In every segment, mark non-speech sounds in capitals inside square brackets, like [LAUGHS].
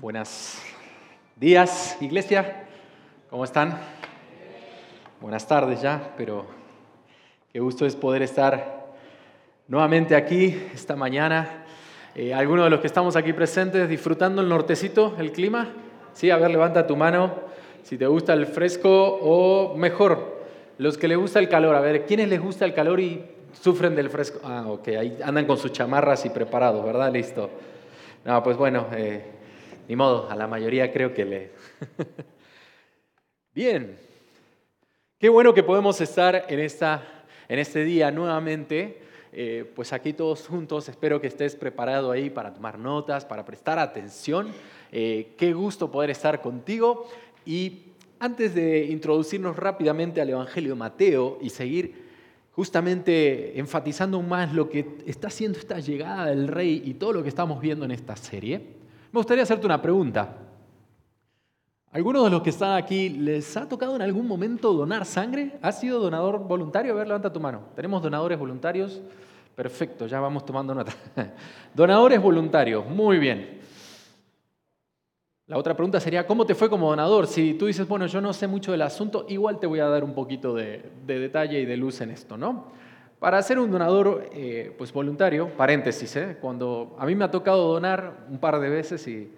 Buenos días, iglesia. ¿Cómo están? Buenas tardes ya, pero qué gusto es poder estar nuevamente aquí esta mañana. Eh, algunos de los que estamos aquí presentes disfrutando el nortecito, el clima. Sí, a ver, levanta tu mano si te gusta el fresco o mejor, los que les gusta el calor. A ver, ¿quiénes les gusta el calor y sufren del fresco? Ah, ok, ahí andan con sus chamarras y preparados, ¿verdad? Listo. No, pues bueno. Eh, ni modo, a la mayoría creo que le... [LAUGHS] Bien, qué bueno que podemos estar en, esta, en este día nuevamente. Eh, pues aquí todos juntos, espero que estés preparado ahí para tomar notas, para prestar atención. Eh, qué gusto poder estar contigo. Y antes de introducirnos rápidamente al Evangelio de Mateo y seguir justamente enfatizando más lo que está haciendo esta llegada del rey y todo lo que estamos viendo en esta serie, me gustaría hacerte una pregunta. ¿Alguno de los que están aquí les ha tocado en algún momento donar sangre? ¿Has sido donador voluntario? A ver, levanta tu mano. ¿Tenemos donadores voluntarios? Perfecto, ya vamos tomando nota. [LAUGHS] donadores voluntarios, muy bien. La otra pregunta sería, ¿cómo te fue como donador? Si tú dices, bueno, yo no sé mucho del asunto, igual te voy a dar un poquito de, detalle y de luz en esto, ¿no? Para ser un donador eh, pues voluntario, paréntesis, ¿eh? cuando a mí me ha tocado donar un par de veces y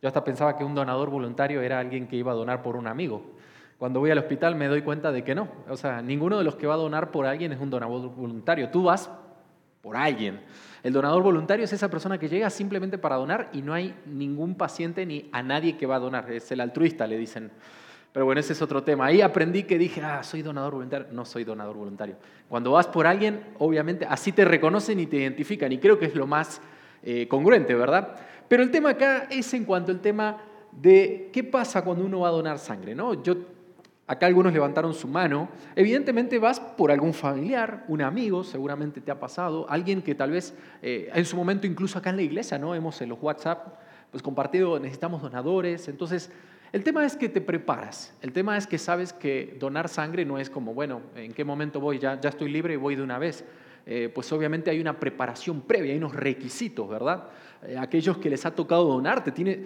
yo hasta pensaba que un donador voluntario era alguien que iba a donar por un amigo. Cuando voy al hospital me doy cuenta de que no. O sea, ninguno de los que va a donar por alguien es un donador voluntario. Tú vas por alguien. El donador voluntario es esa persona que llega simplemente para donar y no hay ningún paciente ni a nadie que va a donar. Es el altruista, le dicen. Pero bueno, ese es otro tema. Ahí aprendí que dije, ah, soy donador voluntario. No soy donador voluntario. Cuando vas por alguien, obviamente, así te reconocen y te identifican. Y creo que es lo más eh, congruente, ¿verdad? Pero el tema acá es en cuanto al tema de qué pasa cuando uno va a donar sangre, ¿no? Yo, acá algunos levantaron su mano. Evidentemente vas por algún familiar, un amigo, seguramente te ha pasado, alguien que tal vez eh, en su momento, incluso acá en la iglesia, ¿no? Hemos en los WhatsApp, pues compartido, necesitamos donadores. Entonces, el tema es que te preparas, el tema es que sabes que donar sangre no es como, bueno, ¿en qué momento voy? Ya, ya estoy libre y voy de una vez. Eh, pues obviamente hay una preparación previa, hay unos requisitos, ¿verdad? Eh, aquellos que les ha tocado donar, te tiene,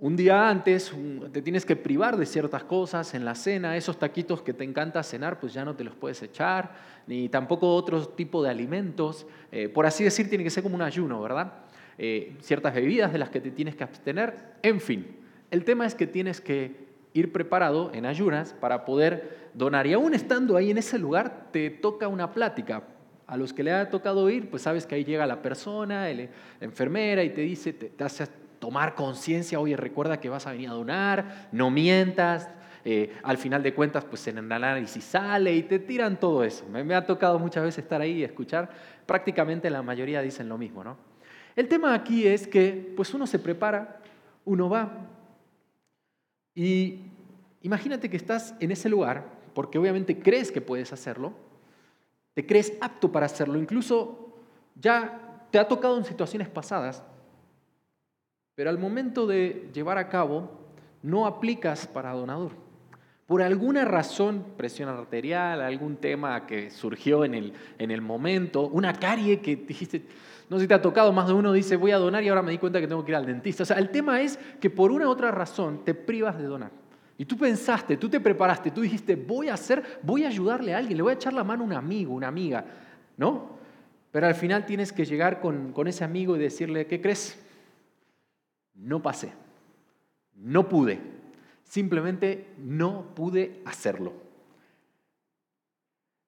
un día antes te tienes que privar de ciertas cosas en la cena, esos taquitos que te encanta cenar, pues ya no te los puedes echar, ni tampoco otro tipo de alimentos. Eh, por así decir, tiene que ser como un ayuno, ¿verdad? ciertas bebidas de las que te tienes que abstener, en fin. El tema es que tienes que ir preparado en ayunas para poder donar. Y aún estando ahí en ese lugar, te toca una plática. A los que le ha tocado ir, pues sabes que ahí llega la persona, la enfermera, y te dice, te, hace tomar conciencia, oye, recuerda que vas a venir a donar, no mientas, eh, al final de cuentas, pues en el análisis sale y te tiran todo eso. Me, me, ha tocado muchas veces estar ahí y escuchar, prácticamente la mayoría dicen lo mismo, ¿no? El tema aquí es que, pues uno se prepara, uno va, y imagínate que estás en ese lugar, porque obviamente crees que puedes hacerlo, te crees apto para hacerlo, incluso ya te ha tocado en situaciones pasadas, pero al momento de llevar a cabo no aplicas para donador. Por alguna razón, presión arterial, algún tema que surgió en el, en el momento, una carie que dijiste, no sé si te ha tocado, más de uno dice, voy a donar y ahora me di cuenta que tengo que ir al dentista. O sea, el tema es que por una u otra razón te privas de donar. Y tú pensaste, tú te preparaste, tú dijiste, voy a hacer, voy a ayudarle a alguien, le voy a echar la mano a un amigo, una amiga, ¿no? Pero al final tienes que llegar con, con ese amigo y decirle, ¿qué crees? No pasé, no pude, simplemente no pude hacerlo.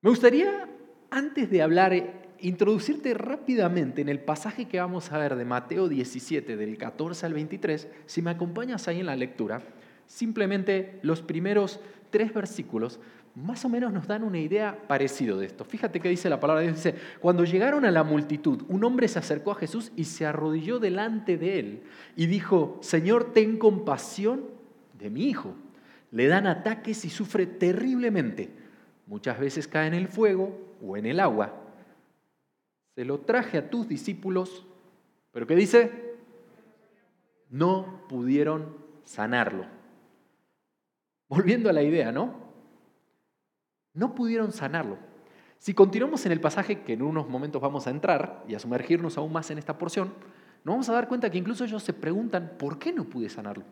Me gustaría, antes de hablar introducirte rápidamente en el pasaje que vamos a ver de Mateo 17, del 14 al 23, si me acompañas ahí en la lectura, simplemente los primeros tres versículos más o menos nos dan una idea parecida de esto. Fíjate que dice la palabra de Dios, dice, cuando llegaron a la multitud, un hombre se acercó a Jesús y se arrodilló delante de él y dijo, Señor, ten compasión de mi hijo. Le dan ataques y sufre terriblemente. Muchas veces cae en el fuego o en el agua se lo traje a tus discípulos, pero ¿qué dice? No pudieron sanarlo. Volviendo a la idea, ¿no? No pudieron sanarlo. Si continuamos en el pasaje que en unos momentos vamos a entrar y a sumergirnos aún más en esta porción, nos vamos a dar cuenta que incluso ellos se preguntan, ¿por qué no pude sanarlo?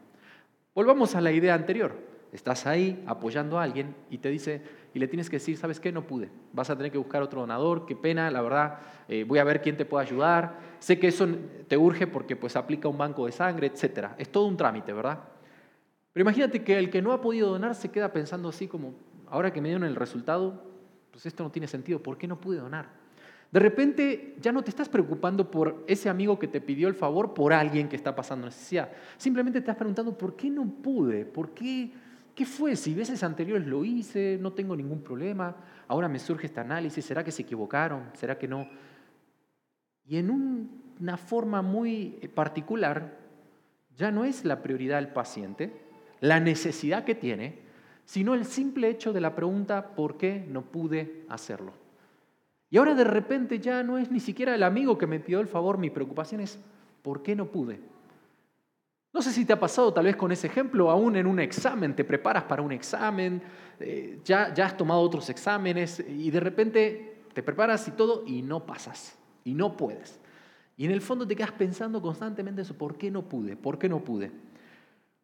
Volvamos a la idea anterior. Estás ahí apoyando a alguien y te dice, y le tienes que decir, ¿sabes qué? No pude. Vas a tener que buscar otro donador, qué pena, la verdad, eh, voy a ver quién te puede ayudar. Sé que eso te urge porque pues aplica un banco de sangre, etc. Es todo un trámite, ¿verdad? Pero imagínate que el que no ha podido donar se queda pensando así como, ahora que me dieron el resultado, pues esto no tiene sentido, ¿por qué no pude donar? De repente ya no te estás preocupando por ese amigo que te pidió el favor por alguien que está pasando necesidad. Simplemente te estás preguntando, ¿por qué no pude? ¿Por qué? ¿Qué fue? Si veces anteriores lo hice, no tengo ningún problema, ahora me surge este análisis, ¿será que se equivocaron? ¿Será que no? Y en una forma muy particular, ya no es la prioridad del paciente, la necesidad que tiene, sino el simple hecho de la pregunta, ¿por qué no pude hacerlo? Y ahora de repente ya no es ni siquiera el amigo que me pidió el favor, mi preocupación es, ¿por qué no pude? No sé si te ha pasado tal vez con ese ejemplo, aún en un examen, te preparas para un examen, eh, ya, ya has tomado otros exámenes y de repente te preparas y todo y no pasas y no puedes. Y en el fondo te quedas pensando constantemente eso, ¿por qué no pude? ¿Por qué no pude?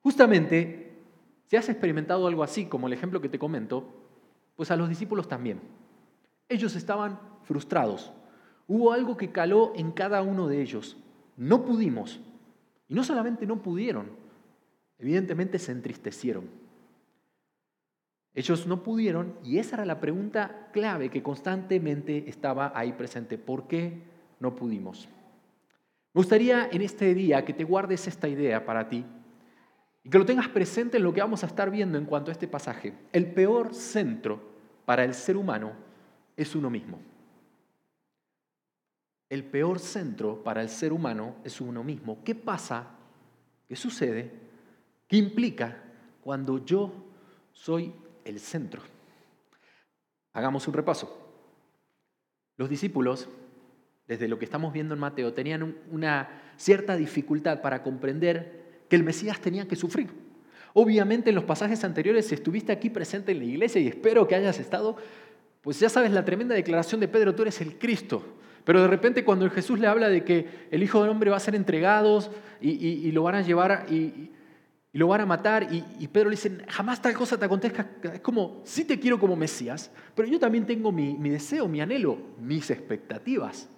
Justamente, si has experimentado algo así, como el ejemplo que te comento, pues a los discípulos también. Ellos estaban frustrados. Hubo algo que caló en cada uno de ellos. No pudimos, y no solamente no pudieron, evidentemente se entristecieron. Ellos no pudieron y esa era la pregunta clave que constantemente estaba ahí presente. ¿Por qué no pudimos? Me gustaría en este día que te guardes esta idea para ti y que lo tengas presente en lo que vamos a estar viendo en cuanto a este pasaje. El peor centro para el ser humano es uno mismo. El peor centro para el ser humano es uno mismo. ¿Qué pasa? ¿Qué sucede? ¿Qué implica cuando yo soy el centro? Hagamos un repaso. Los discípulos, desde lo que estamos viendo en Mateo, tenían una cierta dificultad para comprender que el Mesías tenía que sufrir. Obviamente en los pasajes anteriores, si estuviste aquí presente en la iglesia y espero que hayas estado, pues ya sabes la tremenda declaración de Pedro, tú eres el Cristo. Pero de repente cuando Jesús le habla de que el Hijo del Hombre va a ser entregado y, lo van a llevar y, lo van a matar, y, Pedro le dice, jamás tal cosa te acontezca, es como, sí te quiero como Mesías, pero yo también tengo mi, mi deseo, mi anhelo, mis expectativas.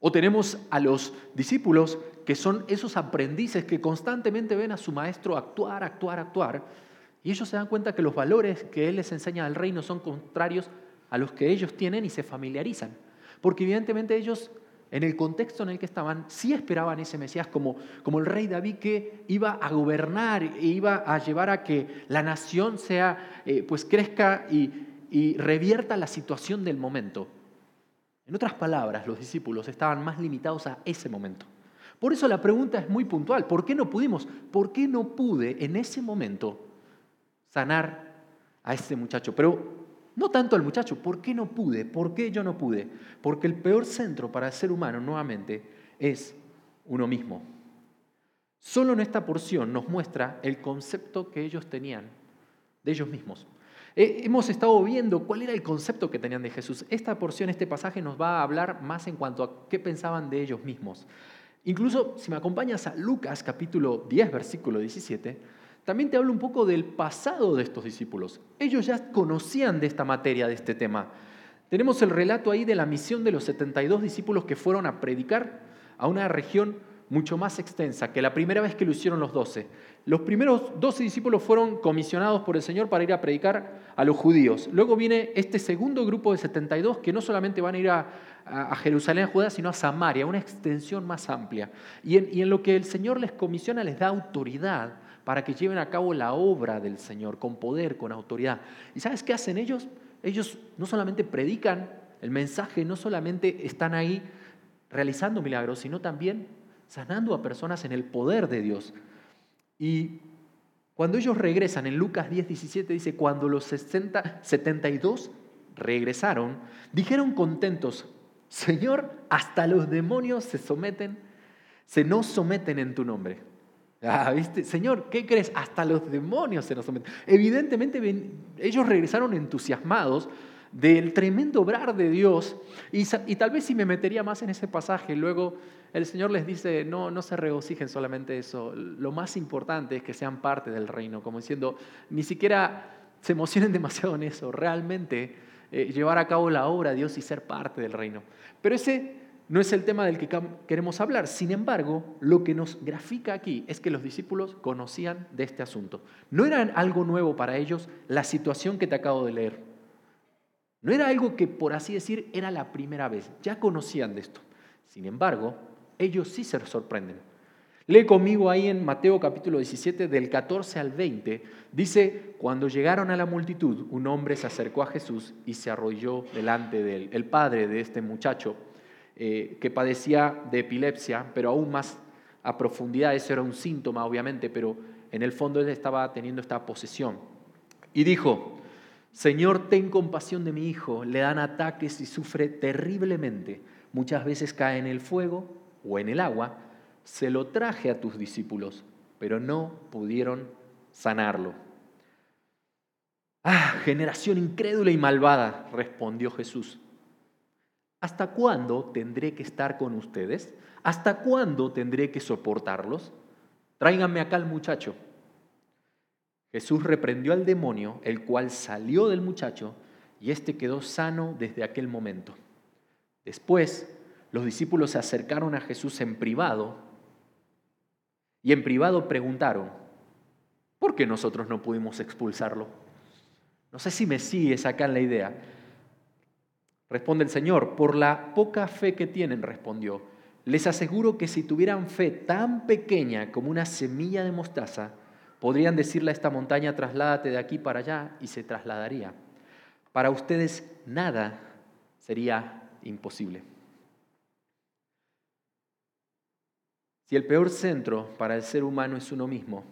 O tenemos a los discípulos que son esos aprendices que constantemente ven a su maestro actuar, actuar, actuar, y ellos se dan cuenta que los valores que él les enseña al reino son contrarios a los que ellos tienen y se familiarizan. Porque evidentemente ellos, en el contexto en el que estaban, sí esperaban ese Mesías como, como el rey David que iba a gobernar e iba a llevar a que la nación sea, eh, pues crezca y, y revierta la situación del momento. En otras palabras, los discípulos estaban más limitados a ese momento. Por eso la pregunta es muy puntual. ¿Por qué no pudimos? ¿Por qué no pude en ese momento sanar a ese muchacho? Pero no tanto al muchacho, ¿por qué no pude? ¿Por qué yo no pude? Porque el peor centro para el ser humano, nuevamente, es uno mismo. Solo en esta porción nos muestra el concepto que ellos tenían de ellos mismos. Eh, hemos estado viendo cuál era el concepto que tenían de Jesús. Esta porción, este pasaje nos va a hablar más en cuanto a qué pensaban de ellos mismos. Incluso si me acompañas a Lucas capítulo 10, versículo 17, también te hablo un poco del pasado de estos discípulos. Ellos ya conocían de esta materia, de este tema. Tenemos el relato ahí de la misión de los 72 discípulos que fueron a predicar a una región mucho más extensa que la primera vez que lo hicieron los 12. Los primeros 12 discípulos fueron comisionados por el Señor para ir a predicar a los judíos. Luego viene este segundo grupo de 72 que no solamente van a ir a, Jerusalén, Judá, sino a Samaria, una extensión más amplia. y en lo que el Señor les comisiona les da autoridad para que lleven a cabo la obra del Señor con poder, con autoridad. ¿Y sabes qué hacen ellos? Ellos no solamente predican el mensaje, no solamente están ahí realizando milagros, sino también sanando a personas en el poder de Dios. Y cuando ellos regresan, en Lucas 10, 17 dice, cuando los 60, 72 regresaron, dijeron contentos, Señor, hasta los demonios se someten, se nos someten en tu nombre. Ah. Señor, ¿qué crees? Hasta los demonios se nos someten. Evidentemente ellos regresaron entusiasmados del tremendo obrar de Dios. Y, tal vez si me metería más en ese pasaje, luego el Señor les dice, no, no se regocijen solamente eso, lo más importante es que sean parte del reino, como diciendo, ni siquiera se emocionen [LAUGHS] demasiado en eso, realmente eh, llevar a cabo la obra de Dios y ser parte del reino. Pero ese no es el tema del que queremos hablar. Sin embargo, lo que nos grafica aquí es que los discípulos conocían de este asunto. No era algo nuevo para ellos la situación que te acabo de leer. No era algo que, por así decir, era la primera vez. Ya conocían de esto. Sin embargo, ellos sí se sorprenden. Lee conmigo ahí en Mateo capítulo 17, del 14 al 20. Dice, cuando llegaron a la multitud, un hombre se acercó a Jesús y se arrolló delante de él. El padre de este muchacho eh, que padecía de epilepsia, pero aún más a profundidad, eso era un síntoma obviamente, pero en el fondo él estaba teniendo esta posesión. Y dijo, Señor, ten compasión de mi hijo, le dan ataques y sufre terriblemente. Muchas veces cae en el fuego o en el agua. Se lo traje a tus discípulos, pero no pudieron sanarlo. Ah, generación incrédula y malvada, respondió Jesús. ¿Hasta cuándo tendré que estar con ustedes? ¿Hasta cuándo tendré que soportarlos? Tráiganme acá al muchacho. Jesús reprendió al demonio, el cual salió del muchacho, y éste quedó sano desde aquel momento. Después, los discípulos se acercaron a Jesús en privado y en privado preguntaron, ¿por qué nosotros no pudimos expulsarlo? No sé si me sigues acá en la idea. Responde el Señor, por la poca fe que tienen, respondió. Les aseguro que si tuvieran fe tan pequeña como una semilla de mostaza, podrían decirle a esta montaña, trasládate de aquí para allá, y se trasladaría. Para ustedes nada sería imposible. Si el peor centro para el ser humano es uno mismo,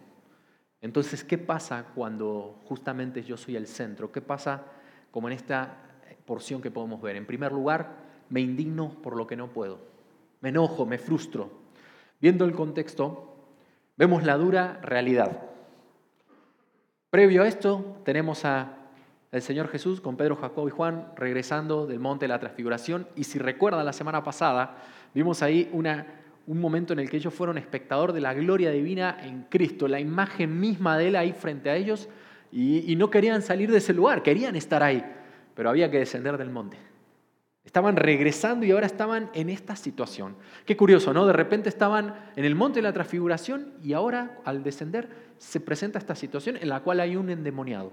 entonces, ¿qué pasa cuando justamente yo soy el centro? ¿Qué pasa como en esta porción que podemos ver. En primer lugar, me indigno por lo que no puedo. Me enojo, me frustro. Viendo el contexto, vemos la dura realidad. Previo a esto, tenemos a el Señor Jesús con Pedro, Jacob y Juan regresando del monte de la transfiguración. Y si recuerdan la semana pasada, vimos ahí una, un momento en el que ellos fueron espectador de la gloria divina en Cristo, la imagen misma de Él ahí frente a ellos, y, y no querían salir de ese lugar, querían estar ahí pero había que descender del monte. Estaban regresando y ahora estaban en esta situación. Qué curioso, ¿no? De repente estaban en el monte de la transfiguración y ahora al descender se presenta esta situación en la cual hay un endemoniado.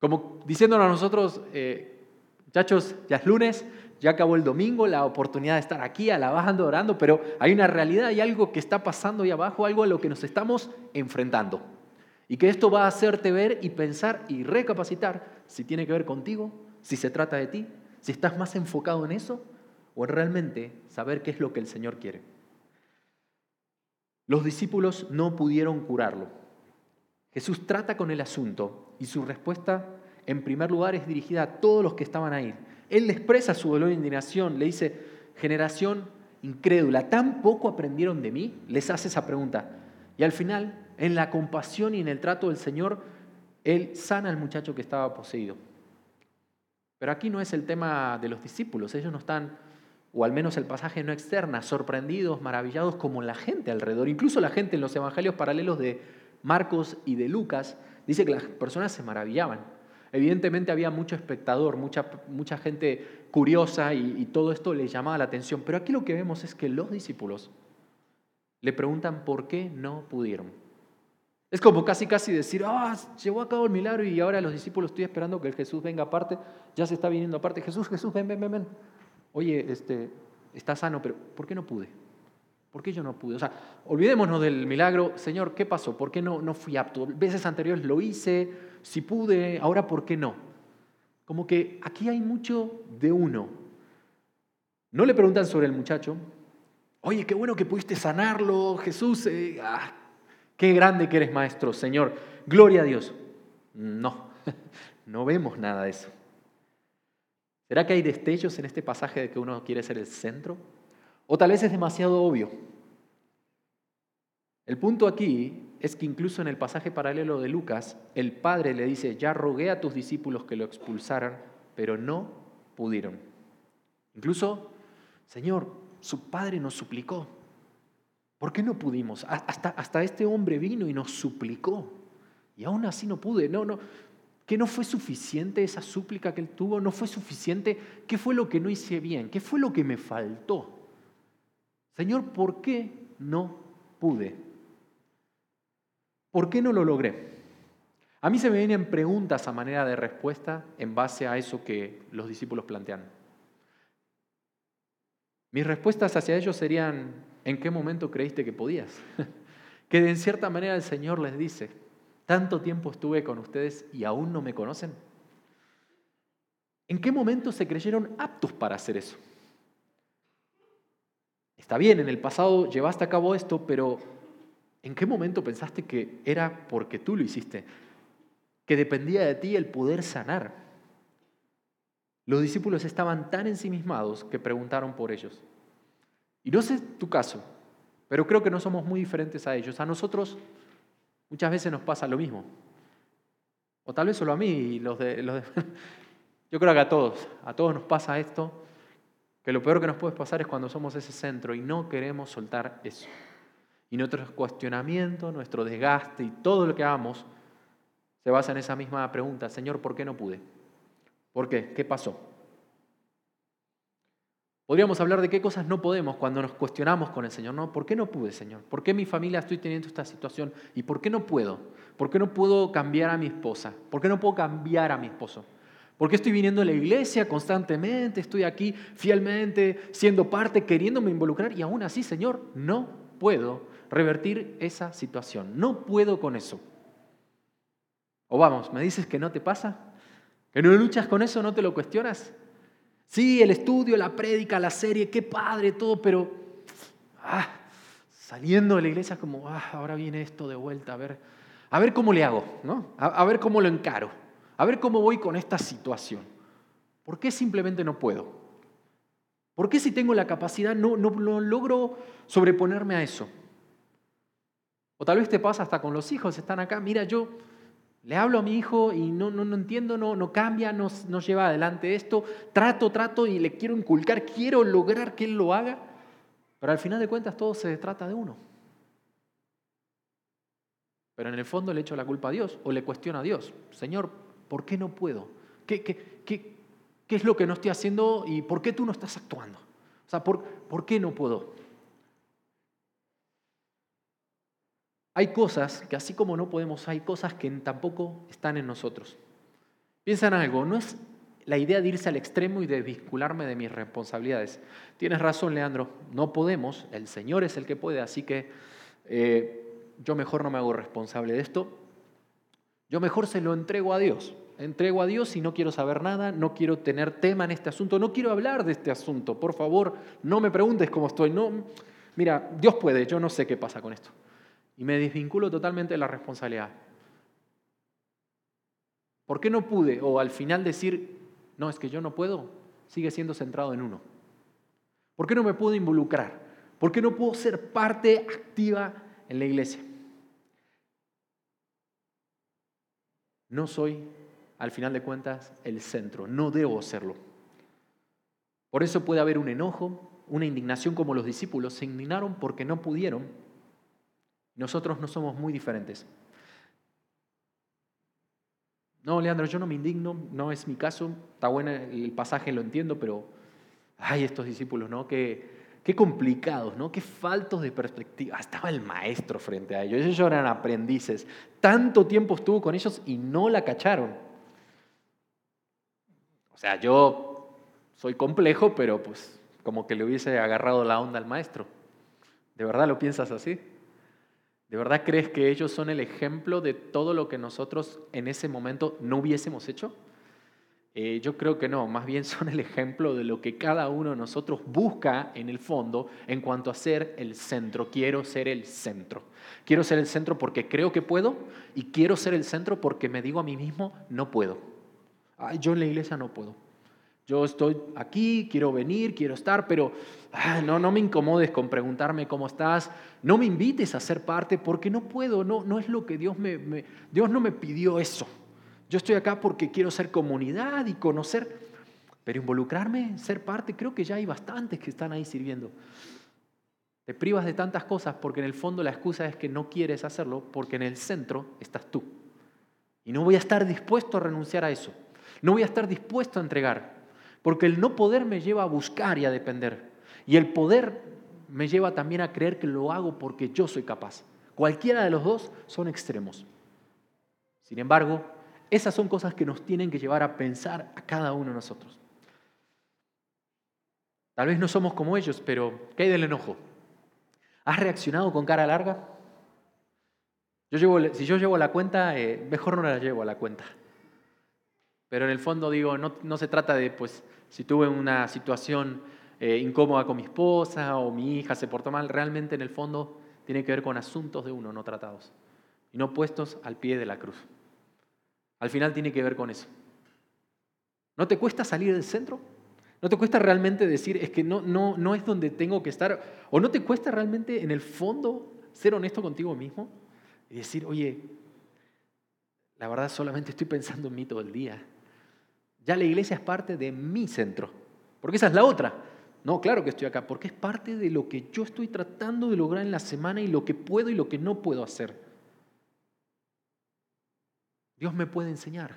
Como diciéndonos a nosotros, eh, muchachos, ya es lunes, ya acabó el domingo, la oportunidad de estar aquí alabando, orando, pero hay una realidad, hay algo que está pasando ahí abajo, algo a lo que nos estamos enfrentando. Y que esto va a hacerte ver y pensar y recapacitar si tiene que ver contigo, si se trata de ti, si estás más enfocado en eso o en realmente saber qué es lo que el Señor quiere. Los discípulos no pudieron curarlo. Jesús trata con el asunto y su respuesta en primer lugar es dirigida a todos los que estaban ahí. Él le expresa su dolor e indignación, le dice, generación incrédula, ¿tan poco aprendieron de mí? Les hace esa pregunta. Y al final en la compasión y en el trato del Señor, Él sana al muchacho que estaba poseído. Pero aquí no es el tema de los discípulos, ellos no están, o al menos el pasaje no externa, sorprendidos, maravillados como la gente alrededor. Incluso la gente en los evangelios paralelos de Marcos y de Lucas dice que las personas se maravillaban. Evidentemente había mucho espectador, mucha, mucha gente curiosa y, y todo esto les llamaba la atención. Pero aquí lo que vemos es que los discípulos le preguntan por qué no pudieron. Es como casi casi decir, ah, llevó a cabo el milagro y ahora los discípulos estoy esperando que el Jesús venga aparte, ya se está viniendo aparte. Jesús, Jesús, ven, ven, ven, ven. Oye, este, está sano, pero ¿por qué no pude? ¿Por qué yo no pude? O sea, olvidémonos del milagro. Señor, ¿qué pasó? ¿Por qué no, no fui apto? Veces anteriores lo hice, si pude, ahora ¿por qué no? Como que aquí hay mucho de uno. No le preguntan sobre el muchacho. Oye, qué bueno que pudiste sanarlo, Jesús. Eh, ah, Qué grande que eres maestro, Señor. Gloria a Dios. No, [LAUGHS] no vemos nada de eso. ¿Será que hay destellos en este pasaje de que uno quiere ser el centro? O tal vez es demasiado obvio. El punto aquí es que incluso en el pasaje paralelo de Lucas, el padre le dice, ya rogué a tus discípulos que lo expulsaran pero no pudieron. Incluso, Señor, su padre nos suplicó. ¿Por qué no pudimos? Hasta, hasta este hombre vino y nos suplicó. Y aún así no pude. No, no. ¿Que no fue suficiente esa súplica que él tuvo? ¿No fue suficiente? ¿Qué fue lo que no hice bien? ¿Qué fue lo que me faltó? Señor, ¿por qué no pude? ¿Por qué no lo logré? A mí se me vienen preguntas a manera de respuesta en base a eso que los discípulos plantean. Mis respuestas hacia ellos serían, ¿en qué momento creíste que podías? [LAUGHS] que en cierta manera el Señor les dice, tanto tiempo estuve con ustedes y aún no me conocen. ¿En qué momento se creyeron aptos para hacer eso? Está bien, en el pasado llevaste a cabo esto, pero ¿en qué momento pensaste que era porque tú lo hiciste? Que dependía de ti el poder sanar. Los discípulos estaban tan ensimismados que preguntaron por ellos. Y no sé tu caso, pero creo que no somos muy diferentes a ellos. A nosotros muchas veces nos pasa lo mismo. O tal vez solo a mí, los de, los [LAUGHS] yo creo que a todos, a todos nos pasa esto que lo peor que nos puede pasar es cuando somos ese centro y no queremos soltar eso. Y nuestro cuestionamiento, nuestro desgaste y todo lo que hagamos se basa en esa misma pregunta, Señor, ¿por qué no pude? ¿Por qué? ¿Qué pasó? Podríamos hablar de qué cosas no podemos cuando nos cuestionamos con el Señor. No, ¿por qué no pude, Señor? ¿Por qué mi familia estoy teniendo esta situación? ¿Y por qué no puedo? ¿Por qué no puedo cambiar a mi esposa? ¿Por qué no puedo cambiar a mi esposo? ¿Por qué estoy viniendo a la iglesia constantemente? Estoy aquí fielmente, siendo parte, queriéndome involucrar y aún así, Señor, no puedo revertir esa situación. No puedo con eso. O vamos, ¿me dices que no te pasa? ¿Que no luchas con eso? ¿No te lo cuestionas? Sí, el estudio, la prédica, la serie, qué padre, todo, pero ah, saliendo de la iglesia como, ah, ahora viene esto de vuelta, a ver, a ver cómo le hago, ¿no? a ver cómo lo encaro. A ver cómo voy con esta situación. ¿Por qué simplemente no puedo? ¿Por qué si tengo la capacidad no, no, logro sobreponerme a eso? O tal vez te pasa hasta con los hijos, están acá, mira, yo le hablo a mi hijo y no, no, no entiendo, no, no cambia, no, lleva adelante esto, trato, trato y le quiero inculcar, quiero lograr que él lo haga, pero al final de cuentas todo se trata de uno. Pero en el fondo le echo la culpa a Dios o le cuestiono a Dios, Señor, ¿Por qué no puedo? ¿Qué, qué, qué, qué es lo que no estoy haciendo y por qué tú no estás actuando? O sea, ¿por, ¿por qué no puedo? Hay cosas que así como no podemos, hay cosas que tampoco están en nosotros. Piensa en algo, no es la idea de irse al extremo y de vincularme de mis responsabilidades. Tienes razón, Leandro, no podemos, el Señor es el que puede, así que eh, yo mejor no me hago responsable de esto, yo mejor se lo entrego a Dios. Entrego a Dios y no quiero saber nada, no quiero tener tema en este asunto, no quiero hablar de este asunto. Por favor, no me preguntes cómo estoy. No, mira, Dios puede, yo no sé qué pasa con esto. Y me desvinculo totalmente de la responsabilidad. ¿Por qué no pude? O al final decir, no, es que yo no puedo, sigue siendo centrado en uno. ¿Por qué no me puedo involucrar? ¿Por qué no puedo ser parte activa en la iglesia? No soy, al final de cuentas, el centro, no debo serlo. Por eso puede haber un enojo, una indignación como los discípulos se indignaron porque no pudieron. Nosotros no somos muy diferentes. No, Leandro, yo no me indigno, no es mi caso. Está bueno el pasaje, lo entiendo, pero hay estos discípulos, ¿no? Qué complicados, ¿no? Qué faltos de perspectiva. Estaba el maestro frente a ellos. Ellos eran aprendices. Tanto tiempo estuvo con ellos y no la cacharon. O sea, yo soy complejo, pero pues como que le hubiese agarrado la onda al maestro. ¿De verdad lo piensas así? ¿De verdad crees que ellos son el ejemplo de todo lo que nosotros en ese momento no hubiésemos hecho? Eh, yo creo que no, más bien [LAUGHS] son el ejemplo de lo que cada uno de nosotros busca en el fondo en cuanto a ser el centro. Quiero ser el centro. Quiero ser el centro porque creo que puedo y quiero ser el centro porque me digo a mí mismo, no puedo. yo en la iglesia no puedo. Yo estoy aquí, quiero venir, quiero estar, pero no, no me incomodes con preguntarme cómo estás. No me invites a ser parte porque no puedo, no, no es lo que Dios me, me Dios no me pidió eso. Yo estoy acá porque quiero ser comunidad y conocer, pero involucrarme, ser parte, creo que ya hay bastantes que están ahí sirviendo. Te privas de tantas cosas porque en el fondo la excusa es que no quieres hacerlo porque en el centro estás tú. Y no voy a estar dispuesto a renunciar a eso. No voy a estar dispuesto a entregar. Porque el no poder me lleva a buscar y a depender. Y el poder me lleva también a creer que lo hago porque yo soy capaz. Cualquiera de los dos son extremos. Sin embargo, esas son cosas que nos tienen que llevar a pensar a cada uno de nosotros. Tal vez no somos como ellos, pero ¿qué hay del enojo? ¿Has reaccionado con cara larga? Yo llevo, si yo llevo la cuenta, eh, mejor no la llevo a la cuenta. Pero en el fondo digo, no, no se trata de, pues, si tuve una situación eh, incómoda con mi esposa o mi hija se portó mal, realmente en el fondo tiene que ver con asuntos de uno no tratados y no puestos al pie de la cruz. Al final tiene que ver con eso. ¿No te cuesta salir del centro? ¿No te cuesta realmente decir, es que no, no, no es donde tengo que estar? ¿O no te cuesta realmente en el fondo ser honesto contigo mismo y decir, oye, la verdad solamente estoy pensando en mí todo el día? Ya la iglesia es parte de mi centro, porque esa es la otra. No, claro que estoy acá, porque es parte de lo que yo estoy tratando de lograr en la semana y lo que puedo y lo que no puedo hacer. Dios me puede enseñar,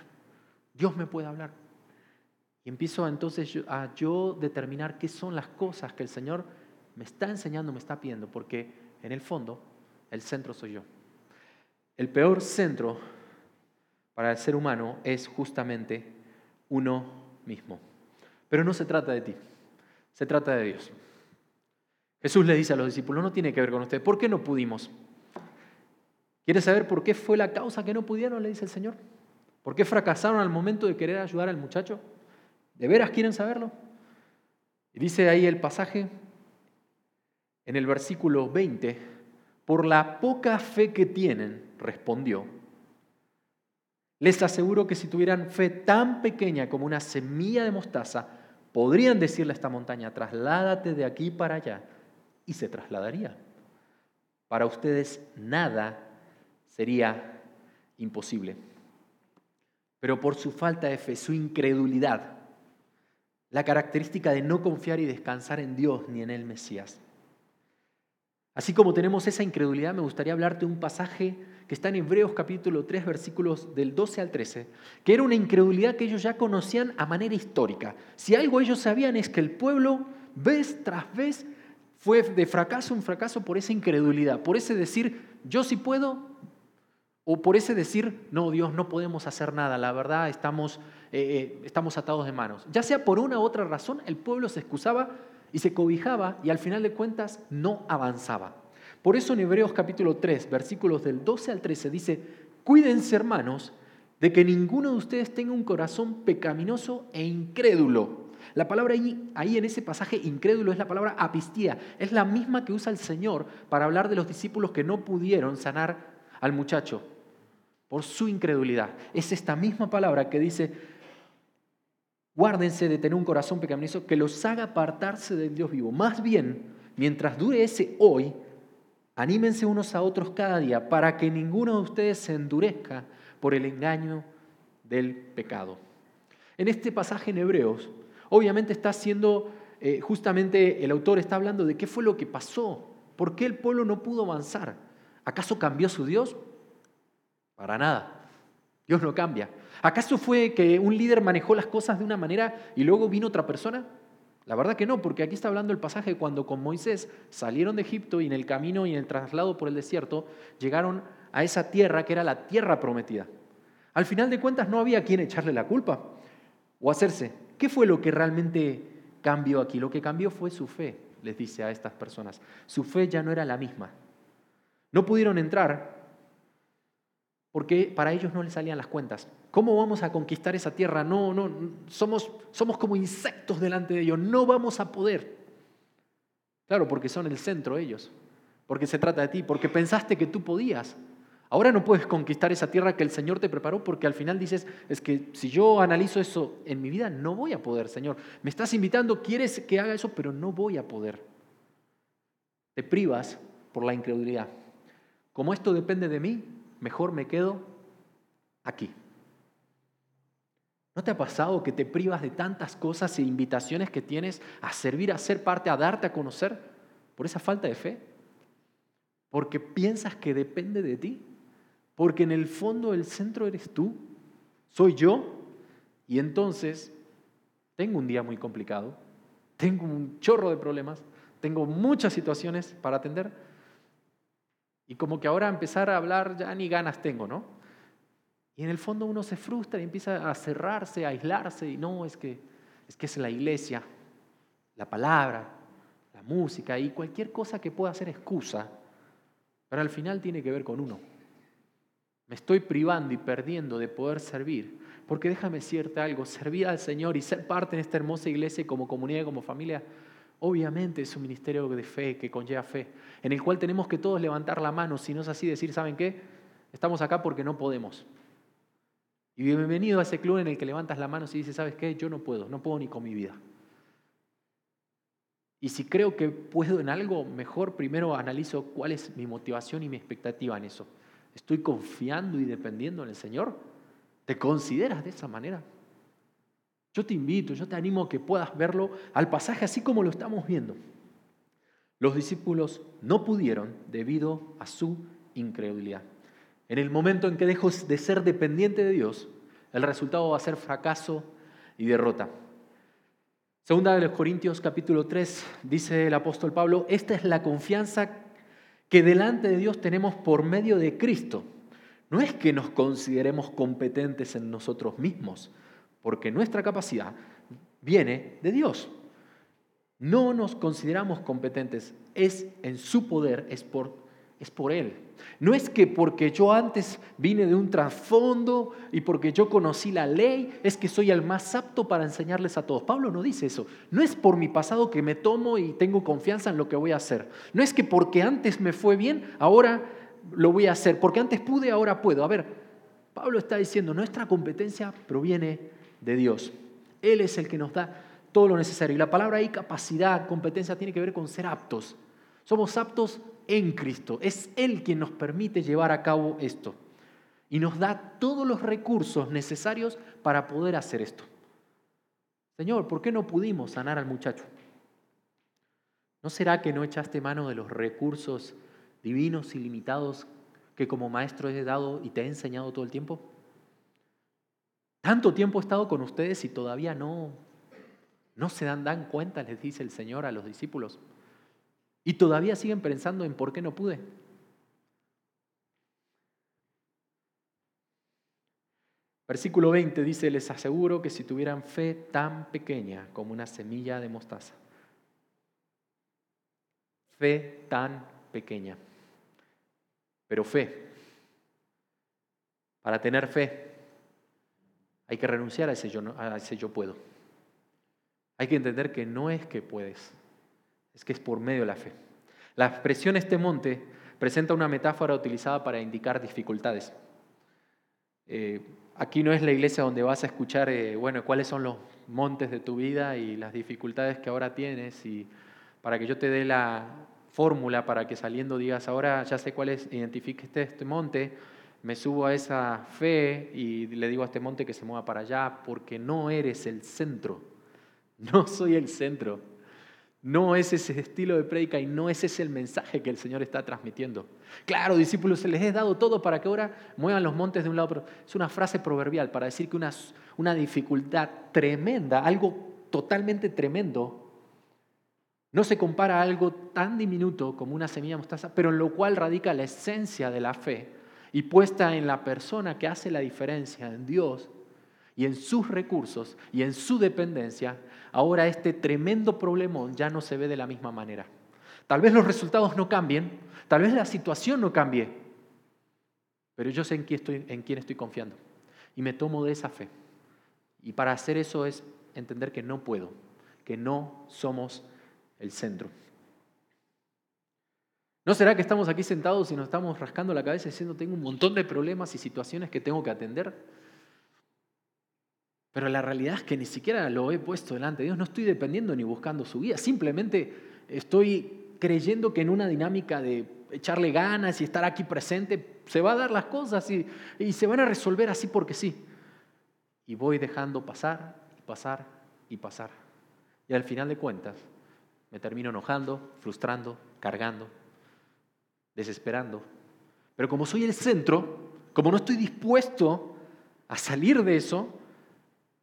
Dios me puede hablar. Y empiezo entonces a yo determinar qué son las cosas que el Señor me está enseñando, me está pidiendo, porque en el fondo el centro soy yo. El peor centro para el ser humano es justamente uno mismo. Pero no se trata de ti, se trata de Dios. Jesús le dice a los discípulos, no tiene que ver con usted, ¿por qué no pudimos? ¿Quieres saber por qué fue la causa que no pudieron? Le dice el Señor. ¿Por qué fracasaron al momento de querer ayudar al muchacho? ¿De veras quieren saberlo? Y dice ahí el pasaje en el versículo 20, por la poca fe que tienen, respondió, les aseguro que si tuvieran fe tan pequeña como una semilla de mostaza, podrían decirle a esta montaña, trasládate de aquí para allá, y se trasladaría. Para ustedes nada sería imposible. Pero por su falta de fe, su incredulidad, la característica de no confiar y descansar en Dios ni en el Mesías. Así como tenemos esa incredulidad, me gustaría hablarte un pasaje que está en Hebreos capítulo 3, versículos del 12 al 13, que era una incredulidad que ellos ya conocían a manera histórica. Si algo ellos sabían es que el pueblo, vez tras vez, fue de fracaso en fracaso por esa incredulidad, por ese decir, yo sí puedo, o por ese decir, no, Dios, no podemos hacer nada, la verdad estamos, eh, eh, estamos atados de manos. Ya sea por una u otra razón, el pueblo se excusaba y se cobijaba y al final de cuentas no avanzaba. Por eso en Hebreos capítulo 3, versículos del 12 al 13 dice, cuídense hermanos de que ninguno de ustedes tenga un corazón pecaminoso e incrédulo. La palabra ahí, en ese pasaje incrédulo es la palabra apistía, es la misma que usa el Señor para hablar de los discípulos que no pudieron sanar al muchacho por su incredulidad. Es esta misma palabra que dice, guárdense de tener un corazón pecaminoso que los haga apartarse del Dios vivo. Más bien, mientras dure ese hoy, anímense unos a otros cada día para que ninguno de ustedes se endurezca por el engaño del pecado. En este pasaje en Hebreos, obviamente está haciendo, eh, justamente el autor está hablando de qué fue lo que pasó, por qué el pueblo no pudo avanzar. ¿Acaso cambió su Dios? Para nada. Dios no cambia. ¿Acaso fue que un líder manejó las cosas de una manera y luego vino otra persona? La verdad que no, porque aquí está hablando el pasaje cuando con Moisés salieron de Egipto y en el camino y en el traslado por el desierto llegaron a esa tierra que era la tierra prometida. Al final de cuentas no había quien echarle la culpa o hacerse. ¿Qué fue lo que realmente cambió aquí? Lo que cambió fue su fe, les dice a estas personas. Su fe ya no era la misma. No pudieron entrar porque para ellos no les salían las cuentas. ¿Cómo vamos a conquistar esa tierra? No, no, somos, somos como insectos delante de ellos, no vamos a poder. Claro, porque son el centro ellos, porque se trata de ti, porque pensaste que tú podías. Ahora no puedes conquistar esa tierra que el Señor te preparó porque al final dices, es que si yo analizo eso en mi vida, no voy a poder, Señor. Me estás invitando, quieres que haga eso, pero no voy a poder. Te privas por la incredulidad. Como esto depende de mí, mejor me quedo aquí. ¿No te ha pasado que te privas de tantas cosas e invitaciones que tienes a servir, a ser parte, a darte a conocer por esa falta de fe? Porque piensas que depende de ti. Porque en el fondo el centro eres tú, soy yo. Y entonces tengo un día muy complicado, tengo un chorro de problemas, tengo muchas situaciones para atender. Y como que ahora empezar a hablar ya ni ganas tengo, ¿no? Y en el fondo uno se frustra y empieza a cerrarse, a aislarse, y no, es que es, que es la iglesia, la palabra, la música y cualquier cosa que pueda ser excusa, pero al final tiene que ver con uno. Me estoy privando y perdiendo de poder servir, porque déjame decirte algo, servir al Señor y ser parte en esta hermosa iglesia como comunidad, como familia, obviamente es un ministerio de fe que conlleva fe, en el cual tenemos que todos levantar la mano, si no es así decir, ¿saben qué? Estamos acá porque no podemos. Y bienvenido a ese club en el que levantas la mano y dices, ¿sabes qué? Yo no puedo, no puedo ni con mi vida. Y si creo que puedo en algo, mejor primero analizo cuál es mi motivación y mi expectativa en eso. ¿Estoy confiando y dependiendo en el Señor? ¿Te consideras de esa manera? Yo te invito, yo te animo a que puedas verlo al pasaje así como lo estamos viendo. Los discípulos no pudieron debido a su incredulidad. En el momento en que dejo de ser dependiente de Dios, el resultado va a ser fracaso y derrota. Segunda de los Corintios capítulo 3 dice el apóstol Pablo, esta es la confianza que delante de Dios tenemos por medio de Cristo. No es que nos consideremos competentes en nosotros mismos, porque nuestra capacidad viene de Dios. No nos consideramos competentes, es en su poder, es por, es por Él. No es que porque yo antes vine de un trasfondo y porque yo conocí la ley, es que soy el más apto para enseñarles a todos. Pablo no dice eso. No es por mi pasado que me tomo y tengo confianza en lo que voy a hacer. No es que porque antes me fue bien, ahora lo voy a hacer. Porque antes pude, ahora puedo. A ver, Pablo está diciendo, nuestra competencia proviene de Dios. Él es el que nos da todo lo necesario. Y la palabra ahí, capacidad, competencia, tiene que ver con ser aptos. Somos aptos en Cristo. Es Él quien nos permite llevar a cabo esto. Y nos da todos los recursos necesarios para poder hacer esto. Señor, ¿por qué no pudimos sanar al muchacho? ¿No será que no echaste mano de los recursos divinos y limitados que como maestro he dado y te he enseñado todo el tiempo? Tanto tiempo he estado con ustedes y todavía no, no se dan, dan cuenta, les dice el Señor a los discípulos. Y todavía siguen pensando en por qué no pude. Versículo 20 dice, les aseguro que si tuvieran fe tan pequeña como una semilla de mostaza, fe tan pequeña, pero fe, para tener fe hay que renunciar a ese yo, a ese yo puedo. Hay que entender que no es que puedes, es que es por medio de la fe. La expresión este monte presenta una metáfora utilizada para indicar dificultades. Eh, aquí no es la iglesia donde vas a escuchar, eh, bueno, cuáles son los montes de tu vida y las dificultades que ahora tienes y para que yo te dé la fórmula para que saliendo digas, ahora ya sé cuál es, identifique este, este monte, me subo a esa fe y le digo a este monte que se mueva para allá porque no eres el centro, [LAUGHS] no soy el centro. No es ese estilo de prédica y no es ese el mensaje que el Señor está transmitiendo. Claro, discípulos, se les he dado todo para que ahora muevan los montes de un lado, pero es una frase proverbial para decir que una, una dificultad tremenda, algo totalmente tremendo, no se compara a algo tan diminuto como una semilla mostaza, pero en lo cual radica la esencia de la fe y puesta en la persona que hace la diferencia, en Dios, y en sus recursos y en su dependencia, ahora este tremendo problemón ya no se ve de la misma manera. Tal vez los resultados no cambien, tal vez la situación no cambie, pero yo sé en quién estoy, en quién estoy confiando y me tomo de esa fe. Y para hacer eso es entender que no puedo, que no somos el centro. ¿No será que estamos aquí sentados y nos estamos rascando la cabeza diciendo tengo un montón de problemas y situaciones que tengo que atender? Pero la realidad es que ni siquiera lo he puesto delante de Dios, no estoy dependiendo ni buscando su guía, simplemente estoy creyendo que en una dinámica de echarle ganas y estar aquí presente, se va a dar las cosas y, y se van a resolver así porque sí. y voy dejando pasar, pasar y pasar. Y al final de cuentas me termino enojando, frustrando, cargando, desesperando. Pero como soy el centro, como no estoy dispuesto a salir de eso,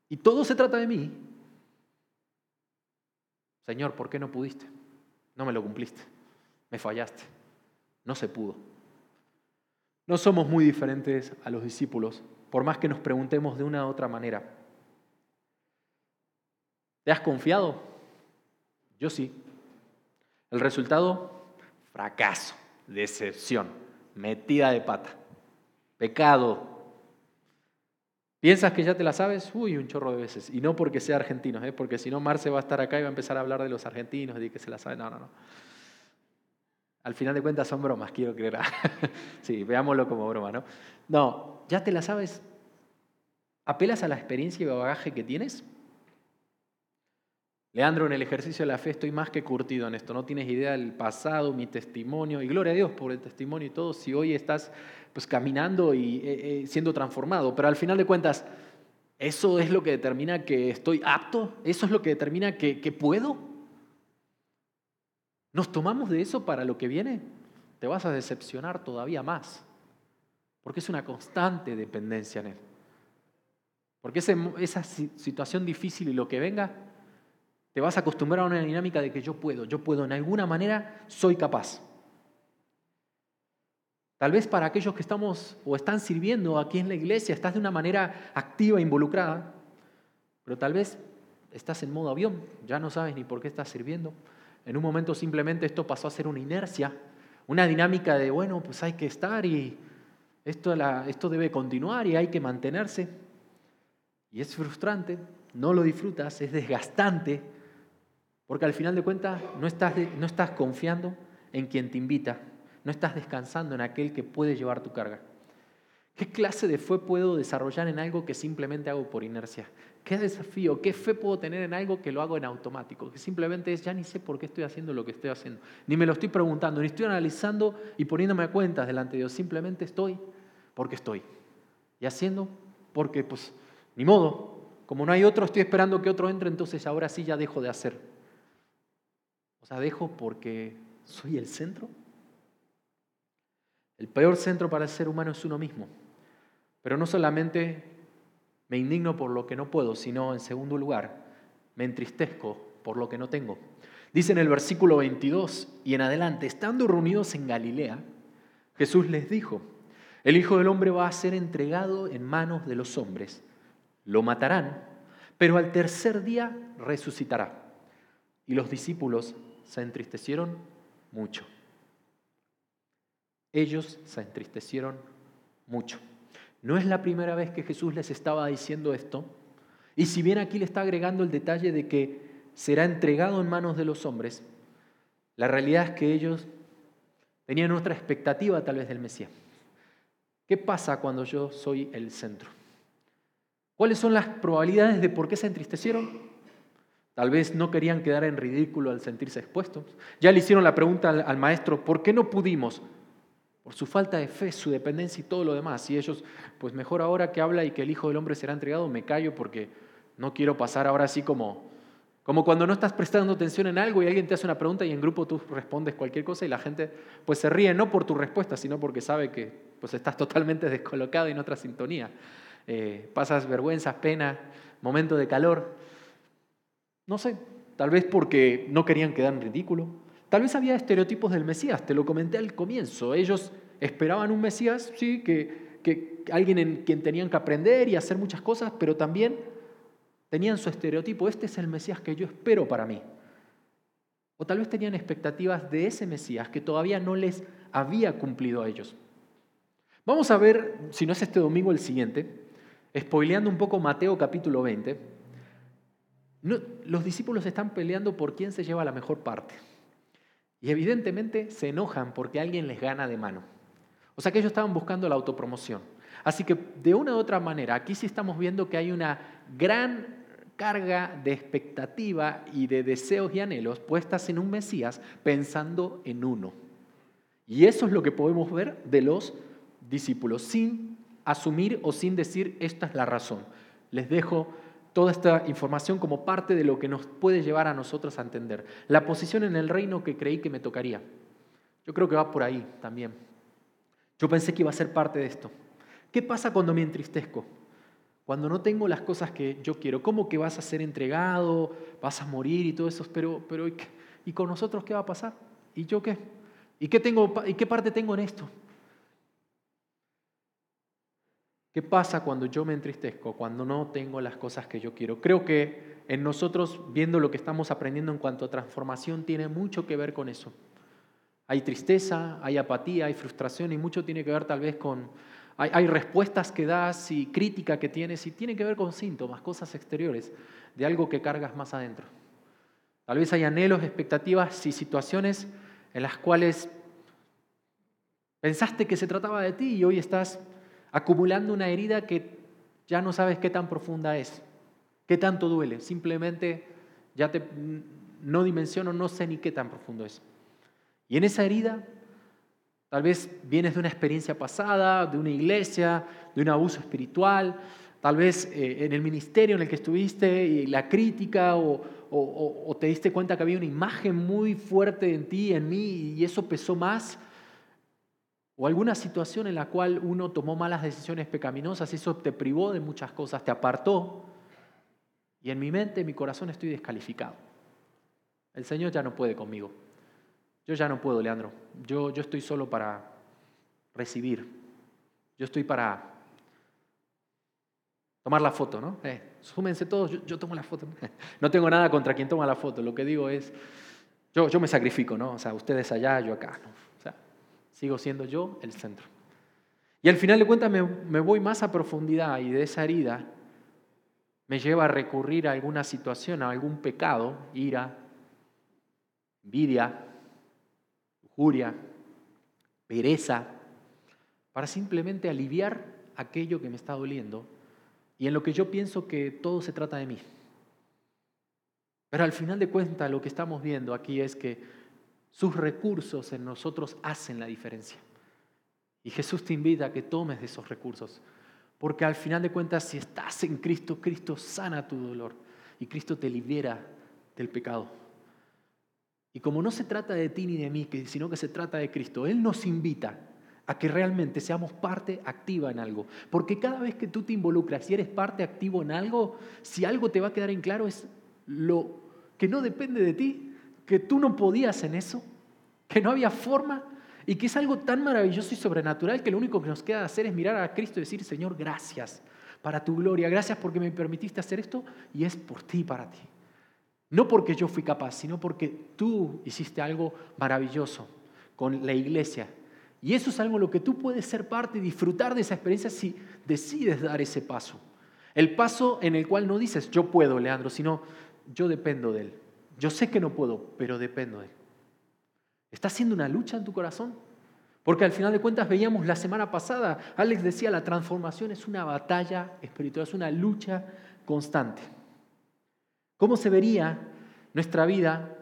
y todo se trata de mí, Señor, ¿por qué no pudiste? No me lo cumpliste, me fallaste, no se pudo. No somos muy diferentes a los discípulos, por más que nos preguntemos de una u otra manera. ¿Te has confiado? Yo sí. El resultado, fracaso, decepción, metida de pata, pecado. ¿Piensas que ya te la sabes? Uy, un chorro de veces. Y no porque sea argentino, ¿eh? porque si no Marce va a estar acá y va a empezar a hablar de los argentinos, de que se la sabe. No, no, no. Al final de cuentas son bromas, quiero creer. [LAUGHS] sí, veámoslo como broma, ¿no? No, ya te la sabes. ¿Apelas a la experiencia y bagaje que tienes? Leandro, en el ejercicio de la fe estoy más que curtido en esto. No tienes idea del pasado, mi testimonio. Y gloria a Dios por el testimonio y todo. Si hoy estás pues, caminando y eh, eh, siendo transformado. Pero al final de cuentas, ¿eso es lo que determina que estoy apto? ¿Eso es lo que determina que, que puedo? ¿Nos tomamos de eso para lo que viene? Te vas a decepcionar todavía más, porque es una constante dependencia en Él. Porque esa situación difícil y lo que venga, te vas a acostumbrar a una dinámica de que yo puedo, yo puedo, en alguna manera soy capaz. Tal vez para aquellos que estamos o están sirviendo aquí en la iglesia, estás de una manera activa, involucrada, pero tal vez estás en modo avión, ya no sabes ni por qué estás sirviendo. En un momento simplemente esto pasó a ser una inercia, una dinámica de, bueno, pues hay que estar y esto, esto debe continuar y hay que mantenerse. Y es frustrante, no lo disfrutas, es desgastante, porque al final de cuentas no estás, confiando en quien te invita, no estás descansando en aquel que puede llevar tu carga. ¿Qué clase de fe puedo desarrollar en algo que simplemente hago por inercia? ¿Qué desafío, qué fe puedo tener en algo que lo hago en automático? Que simplemente es, ya ni sé por qué estoy haciendo lo que estoy haciendo. Ni me lo estoy preguntando, ni estoy analizando y poniéndome a cuentas delante de Dios. Simplemente estoy porque estoy. Y haciendo porque, pues, ni modo. Como no hay otro, estoy esperando que otro entre, entonces ahora sí ya dejo de hacer. O sea, dejo porque soy el centro. El peor centro para el ser humano es uno mismo. Pero no solamente me indigno por lo que no puedo, sino en segundo lugar, me entristezco por lo que no tengo. Dice en el versículo 22 y en adelante, estando reunidos en Galilea, Jesús les dijo, el Hijo del Hombre va a ser entregado en manos de los hombres, lo matarán, pero al tercer día resucitará. Y los discípulos se entristecieron mucho. Ellos se entristecieron mucho. No es la primera vez que Jesús les estaba diciendo esto. Y si bien aquí le está agregando el detalle de que será entregado en manos de los hombres, la realidad es que ellos tenían otra expectativa tal vez del Mesías. ¿Qué pasa cuando yo soy el centro? ¿Cuáles son las probabilidades de por qué se entristecieron? Tal vez no querían quedar en ridículo al sentirse expuestos. Ya le hicieron la pregunta al, maestro, ¿por qué no pudimos? por su falta de fe, su dependencia y todo lo demás. Y ellos, pues mejor ahora que habla y que el Hijo del Hombre será entregado, me callo porque no quiero pasar ahora así como, como cuando no estás prestando atención en algo y alguien te hace una pregunta y en grupo tú respondes cualquier cosa y la gente pues se ríe no por tu respuesta, sino porque sabe que pues estás totalmente [LAUGHS] descolocado y en otra sintonía. Eh, pasas vergüenza, pena, momento de calor. No sé, tal vez porque no querían quedar en ridículo, Tal vez había estereotipos del Mesías, te lo comenté al comienzo. Ellos esperaban un Mesías, sí, que, que alguien en quien tenían que aprender y hacer muchas cosas, pero también tenían su estereotipo, este es el Mesías que yo espero para mí. O tal vez tenían expectativas de ese Mesías que todavía no les había cumplido a ellos. Vamos a ver, si no es este domingo, el siguiente, spoileando un poco Mateo capítulo 20. Los discípulos están peleando por quién se lleva la mejor parte. Y evidentemente se enojan porque alguien les gana de mano. O sea que ellos estaban buscando la autopromoción. Así que de una u otra manera, aquí sí estamos viendo que hay una gran carga de expectativa y de deseos y anhelos puestas en un Mesías pensando en uno. Y eso es lo que podemos ver de los discípulos, sin asumir o sin decir esta es la razón. les dejo toda esta información como parte de lo que nos puede llevar a nosotros a entender. La posición en el reino que creí que me tocaría. Yo creo que va por ahí también. Yo pensé que iba a ser parte de esto. ¿Qué pasa cuando me entristezco? Cuando no tengo las cosas que yo quiero. ¿Cómo que vas a ser entregado? ¿Vas a morir y todo eso? Pero, pero ¿y con nosotros qué va a pasar? ¿Y yo qué? ¿Y qué, tengo, ¿Y qué parte tengo en esto? ¿Qué pasa cuando yo me entristezco, cuando no tengo las cosas que yo quiero? Creo que en nosotros, viendo lo que estamos aprendiendo en cuanto a transformación, tiene mucho que ver con eso. Hay tristeza, hay apatía, hay frustración y mucho tiene que ver tal vez con... Hay, respuestas que das y crítica que tienes y tiene que ver con síntomas, cosas exteriores, de algo que cargas más adentro. Tal vez hay anhelos, expectativas y situaciones en las cuales pensaste que se trataba de ti y hoy estás acumulando una herida que ya no sabes qué tan profunda es, qué tanto duele. Simplemente ya te, no dimensiono, no sé ni qué tan profundo es. Y en esa herida, tal vez vienes de una experiencia pasada, de una iglesia, de un abuso espiritual, tal vez eh, en el ministerio en el que estuviste y la crítica o, o, te diste cuenta que había una imagen muy fuerte en ti, en mí, y eso pesó más o alguna situación en la cual uno tomó malas decisiones pecaminosas eso te privó de muchas cosas, te apartó. Y en mi mente, en mi corazón estoy descalificado. El Señor ya no puede conmigo. Yo ya no puedo, Leandro. Yo, yo estoy solo para recibir. Yo estoy para tomar la foto, ¿no? Eh, súmense todos, yo, tomo la foto. [LAUGHS] No tengo nada contra quien toma la foto. Lo que digo es, yo, yo me sacrifico, ¿no? O sea, ustedes allá, yo acá. ¿no? Sigo siendo yo el centro. Y al final de cuentas me, voy más a profundidad y de esa herida me lleva a recurrir a alguna situación, a algún pecado, ira, envidia, lujuria, pereza, para simplemente aliviar aquello que me está doliendo y en lo que yo pienso que todo se trata de mí. Pero al final de cuentas lo que estamos viendo aquí es que sus recursos en nosotros hacen la diferencia. Y Jesús te invita a que tomes de esos recursos. Porque al final de cuentas, si estás en Cristo, Cristo sana tu dolor y Cristo te libera del pecado. Y como no se trata de ti ni de mí, sino que se trata de Cristo, Él nos invita a que realmente seamos parte activa en algo. Porque cada vez que tú te involucras y eres parte activo en algo, si algo te va a quedar en claro es lo que no depende de ti, que tú no podías en eso, que no había forma y que es algo tan maravilloso y sobrenatural que lo único que nos queda hacer es mirar a Cristo y decir, Señor, gracias para tu gloria, gracias porque me permitiste hacer esto y es por ti para ti. No porque yo fui capaz, sino porque tú hiciste algo maravilloso con la iglesia. Y eso es algo lo que tú puedes ser parte y disfrutar de esa experiencia si decides dar ese paso. El paso en el cual no dices, yo puedo, Leandro, sino yo dependo de él. Yo sé que no puedo, pero dependo de Él. ¿Está haciendo una lucha en tu corazón? Porque al final de cuentas veíamos la semana pasada, Alex decía, la transformación es una batalla espiritual, es una lucha constante. ¿Cómo se vería nuestra vida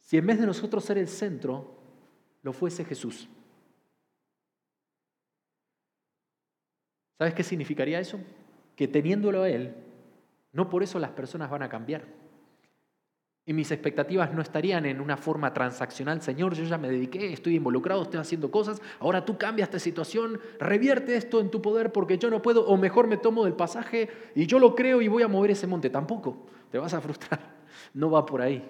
si en vez de nosotros ser el centro, lo fuese Jesús? ¿Sabes qué significaría eso? Que teniéndolo a Él, no por eso las personas van a cambiar. Y mis expectativas no estarían en una forma transaccional. Señor, yo ya me dediqué, estoy involucrado, estoy haciendo cosas. Ahora tú cambias esta situación, revierte esto en tu poder porque yo no puedo. O mejor me tomo del pasaje y yo lo creo y voy a mover ese monte. Tampoco, te vas a frustrar. [LAUGHS] No va por ahí.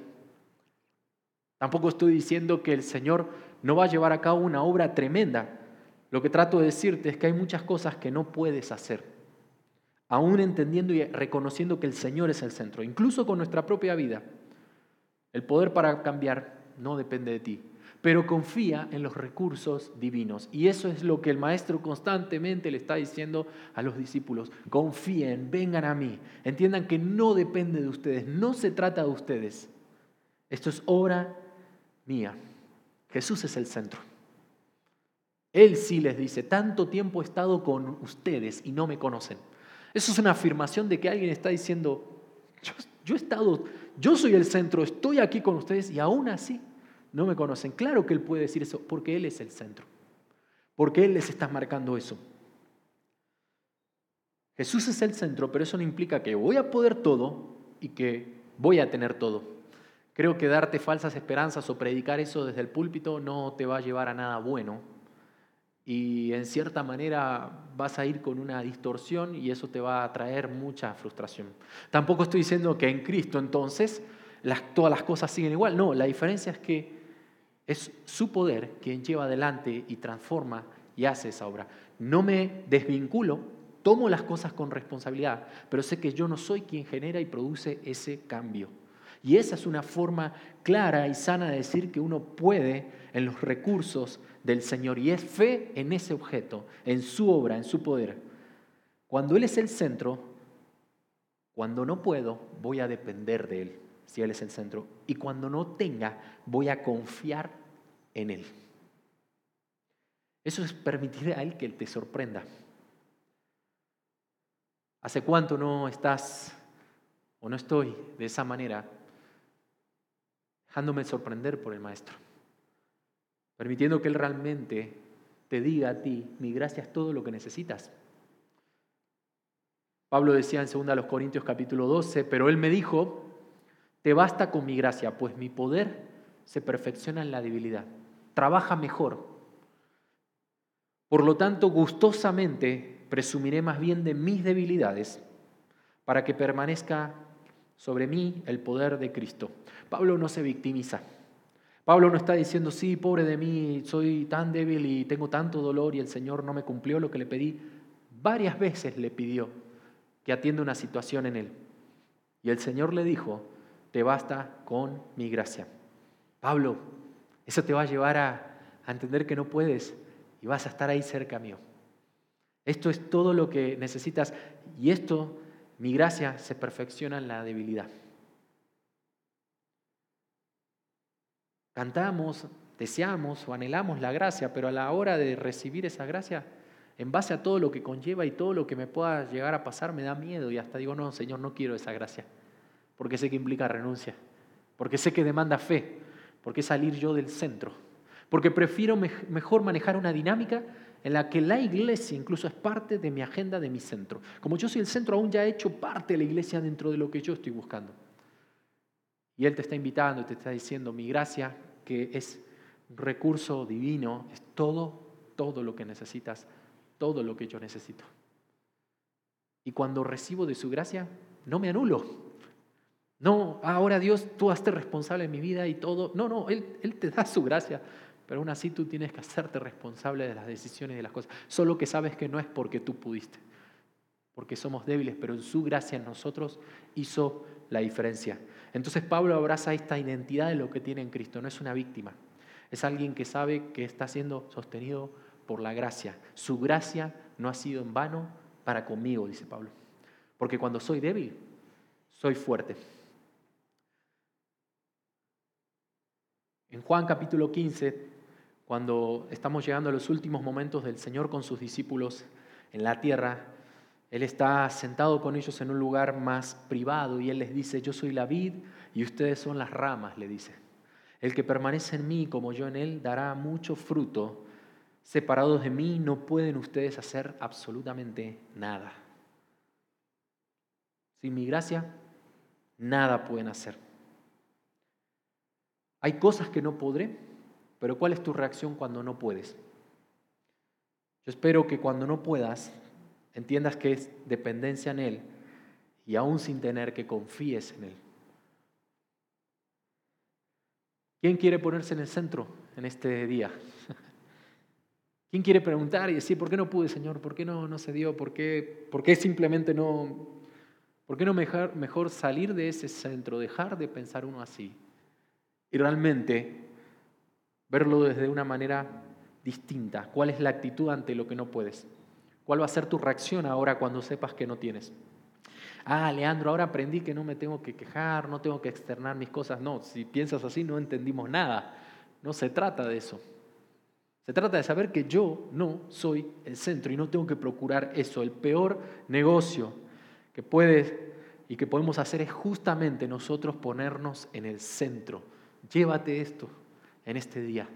Tampoco estoy diciendo que el Señor no va a llevar a cabo una obra tremenda. Lo que trato de decirte es que hay muchas cosas que no puedes hacer. Aún entendiendo y reconociendo que el Señor es el centro, incluso con nuestra propia vida. El poder para cambiar no depende de ti, pero confía en los recursos divinos. Y eso es lo que el maestro constantemente le está diciendo a los discípulos. Confíen, vengan a mí. Entiendan que no depende de ustedes, no se trata de ustedes. Esto es obra mía. Jesús es el centro. Él sí les dice, tanto tiempo he estado con ustedes y no me conocen. Eso es una afirmación de que alguien está diciendo, yo, yo he estado yo soy el centro, estoy aquí con ustedes y aún así no me conocen. Claro que Él puede decir eso porque Él es el centro, porque Él les está marcando eso. Jesús es el centro, pero eso no implica que voy a poder todo y que voy a tener todo. Creo que darte falsas esperanzas o predicar eso desde el púlpito no te va a llevar a nada bueno. Y en cierta manera vas a ir con una distorsión y eso te va a traer mucha frustración. Tampoco estoy diciendo que en Cristo entonces todas las cosas siguen igual. No, la diferencia es que es su poder quien lleva adelante y transforma y hace esa obra. No me desvinculo, tomo las cosas con responsabilidad, pero sé que yo no soy quien genera y produce ese cambio. Y esa es una forma clara y sana de decir que uno puede en los recursos del Señor y es fe en ese objeto, en su obra, en su poder. Cuando Él es el centro, cuando no puedo, voy a depender de Él, si Él es el centro. Y cuando no tenga, voy a confiar en Él. Eso es permitir a Él que Él te sorprenda. ¿Hace cuánto no estás o no estoy de esa manera, dejándome sorprender por el Maestro? Permitiendo que Él realmente te diga a ti, mi gracia es todo lo que necesitas. Pablo decía en 2 Corintios capítulo 12, pero Él me dijo, te basta con mi gracia, pues mi poder se perfecciona en la debilidad. Trabaja mejor por lo tanto, gustosamente presumiré más bien de mis debilidades para que permanezca sobre mí el poder de Cristo. Pablo no se victimiza. Pablo no está diciendo, sí, pobre de mí, soy tan débil y tengo tanto dolor y el Señor no me cumplió lo que le pedí. Varias veces le pidió que atienda una situación en él. Y el Señor le dijo, te basta con mi gracia. Pablo, eso te va a llevar a, a entender que no puedes y vas a estar ahí cerca mío. Esto es todo lo que necesitas y esto, mi gracia, se perfecciona en la debilidad. Cantamos, deseamos o anhelamos la gracia, pero a la hora de recibir esa gracia, en base a todo lo que conlleva y todo lo que me pueda llegar a pasar, me da miedo y hasta digo, no, Señor, no quiero esa gracia, porque sé que implica renuncia, porque sé que demanda fe, porque es salir yo del centro porque prefiero mejor manejar una dinámica en la que la iglesia incluso es parte de mi agenda, de mi centro. Como yo soy el centro, aún ya he hecho parte de la iglesia dentro de lo que yo estoy buscando. Y Él te está invitando, te está diciendo, mi gracia, que es recurso divino, es todo, todo lo que necesitas, todo lo que yo necesito. Y cuando recibo de su gracia, no me anulo. No, ahora Dios, tú hazte responsable de mi vida y todo. No, no, Él, Él te da su gracia pero aún así tú tienes que hacerte responsable de las decisiones y de las cosas. Solo que sabes que no es porque tú pudiste, porque somos débiles, pero en su gracia en nosotros hizo la diferencia. Entonces Pablo abraza esta identidad de lo que tiene en Cristo, no es una víctima, es alguien que sabe que está siendo sostenido por la gracia. Su gracia no ha sido en vano para conmigo, dice Pablo, porque cuando soy débil, soy fuerte. En Juan capítulo 15 cuando estamos llegando a los últimos momentos del Señor con sus discípulos en la tierra, Él está sentado con ellos en un lugar más privado y Él les dice, yo soy la vid y ustedes son las ramas, le dice. El que permanece en mí como yo en Él dará mucho fruto. Separados de mí no pueden ustedes hacer absolutamente nada. Sin mi gracia, nada pueden hacer. Hay cosas que no podré, pero ¿cuál es tu reacción cuando no puedes? Yo espero que cuando no puedas entiendas que es dependencia en Él y aún sin tener que confíes en Él. ¿Quién quiere ponerse en el centro en este día? [LAUGHS] ¿Quién quiere preguntar y decir, ¿por qué no pude, Señor? ¿Por qué no, no se dio? ¿Por qué, por qué simplemente no? ¿Por qué no mejor, mejor salir de ese centro, dejar de pensar uno así y realmente verlo desde una manera distinta. ¿Cuál es la actitud ante lo que no puedes? ¿Cuál va a ser tu reacción ahora cuando sepas que no tienes? Ah, Leandro, ahora aprendí que no me tengo que quejar, no tengo que externar mis cosas. No, si piensas así no entendimos nada. No se trata de eso. Se trata de saber que yo no soy el centro y no tengo que procurar eso. El peor negocio que puedes y que podemos hacer es justamente nosotros ponernos en el centro. Llévate esto, en este día.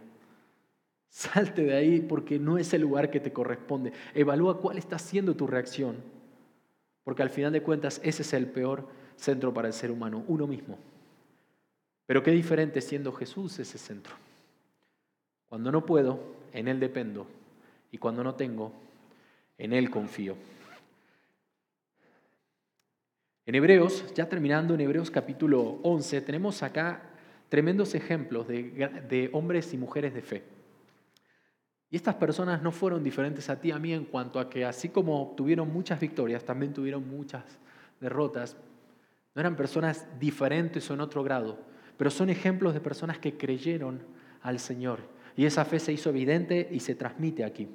Salte de ahí porque no es el lugar que te corresponde. Evalúa cuál está siendo tu reacción. Porque al final de cuentas ese es el peor centro para el ser humano, uno mismo. Pero qué diferente siendo Jesús ese centro. Cuando no puedo, en Él dependo. Y cuando no tengo, en Él confío. En Hebreos, ya terminando en Hebreos capítulo 11, tenemos acá tremendos ejemplos de, hombres y mujeres de fe. Y estas personas no fueron diferentes a ti, a mí, en cuanto a que así como tuvieron muchas victorias, también tuvieron muchas derrotas. No eran personas diferentes o en otro grado, pero son ejemplos de personas que creyeron al Señor. Y esa fe se hizo evidente y se transmite aquí.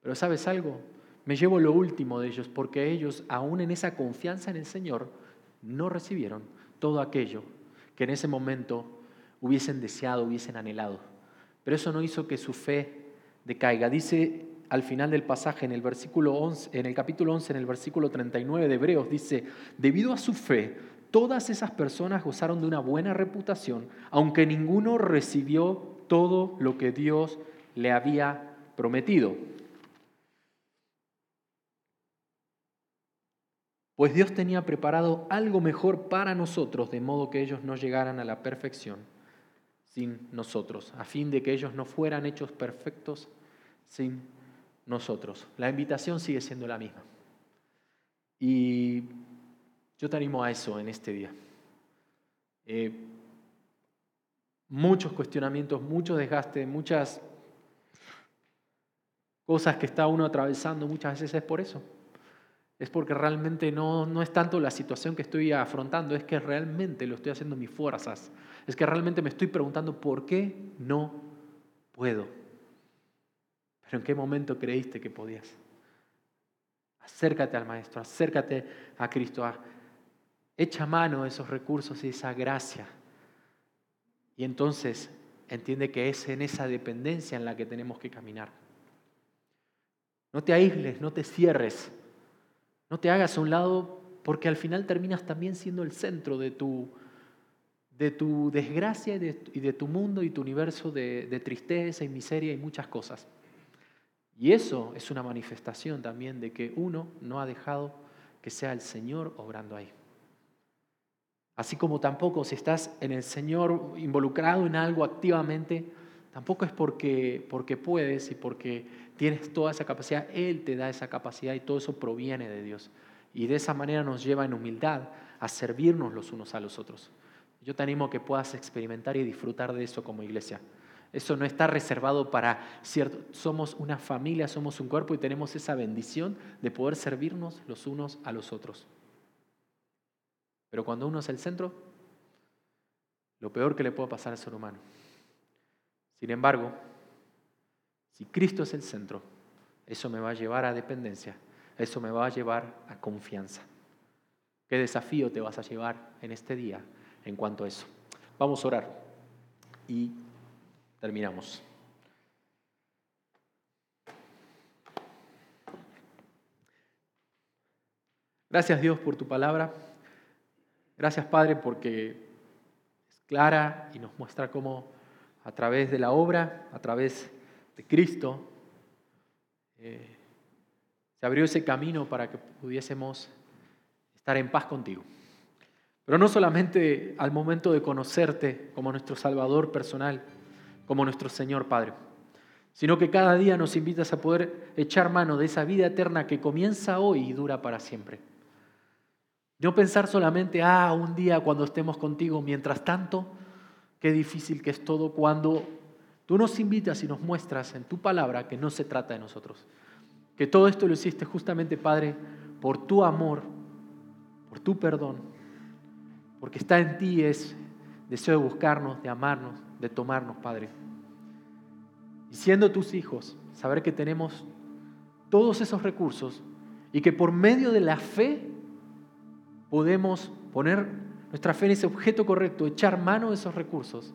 Pero sabes algo, me llevo lo último de ellos, porque ellos, aún en esa confianza en el Señor, no recibieron todo aquello que en ese momento hubiesen deseado, hubiesen anhelado. Pero eso no hizo que su fe decaiga. Dice al final del pasaje, en el, versículo 11, en el capítulo 11, en el versículo 39 de Hebreos, dice, debido a su fe, todas esas personas gozaron de una buena reputación, aunque ninguno recibió todo lo que Dios le había prometido. Pues Dios tenía preparado algo mejor para nosotros, de modo que ellos no llegaran a la perfección sin nosotros, a fin de que ellos no fueran hechos perfectos sin nosotros. La invitación sigue siendo la misma. Y yo te animo a eso en este día. Eh, muchos cuestionamientos, mucho desgaste, muchas cosas que está uno atravesando muchas veces es por eso es porque realmente no, no es tanto la situación que estoy afrontando, es que realmente lo estoy haciendo mis fuerzas. Es que realmente me estoy preguntando por qué no puedo. Pero ¿en qué momento creíste que podías? Acércate al Maestro, acércate a Cristo, echa mano de esos recursos y esa gracia. Y entonces entiende que es en esa dependencia en la que tenemos que caminar. No te aísles, no te cierres no te hagas a un lado porque al final terminas también siendo el centro de tu, de tu desgracia y de, tu mundo y tu universo de, de tristeza y miseria y muchas cosas. Y eso es una manifestación también de que uno no ha dejado que sea el Señor obrando ahí. Así como tampoco si estás en el Señor involucrado en algo activamente, tampoco es porque, porque puedes y porque tienes toda esa capacidad, Él te da esa capacidad y todo eso proviene de Dios. Y de esa manera nos lleva en humildad a servirnos los unos a los otros. Yo te animo a que puedas experimentar y disfrutar de eso como iglesia. Eso no está reservado para cierto. Somos una familia, somos un cuerpo y tenemos esa bendición de poder servirnos los unos a los otros. Pero cuando uno es el centro, lo peor que le puede pasar al ser humano. Sin embargo, si Cristo es el centro, eso me va a llevar a dependencia, eso me va a llevar a confianza. ¿Qué desafío te vas a llevar en este día en cuanto a eso? Vamos a orar y terminamos. Gracias Dios por tu palabra. Gracias Padre porque es clara y nos muestra cómo a través de la obra, a través Cristo, eh, se abrió ese camino para que pudiésemos estar en paz contigo. Pero no solamente al momento de conocerte como nuestro Salvador personal, como nuestro Señor Padre, sino que cada día nos invitas a poder echar mano de esa vida eterna que comienza hoy y dura para siempre. No pensar solamente, ah, un día cuando estemos contigo, mientras tanto, qué difícil que es todo cuando Tú nos invitas y nos muestras en tu palabra que no se trata de nosotros. Que todo esto lo hiciste justamente, Padre, por tu amor, por tu perdón, porque está en ti es deseo de buscarnos, de amarnos, de tomarnos, Padre. Y siendo tus hijos, saber que tenemos todos esos recursos y que por medio de la fe podemos poner nuestra fe en ese objeto correcto, echar mano de esos recursos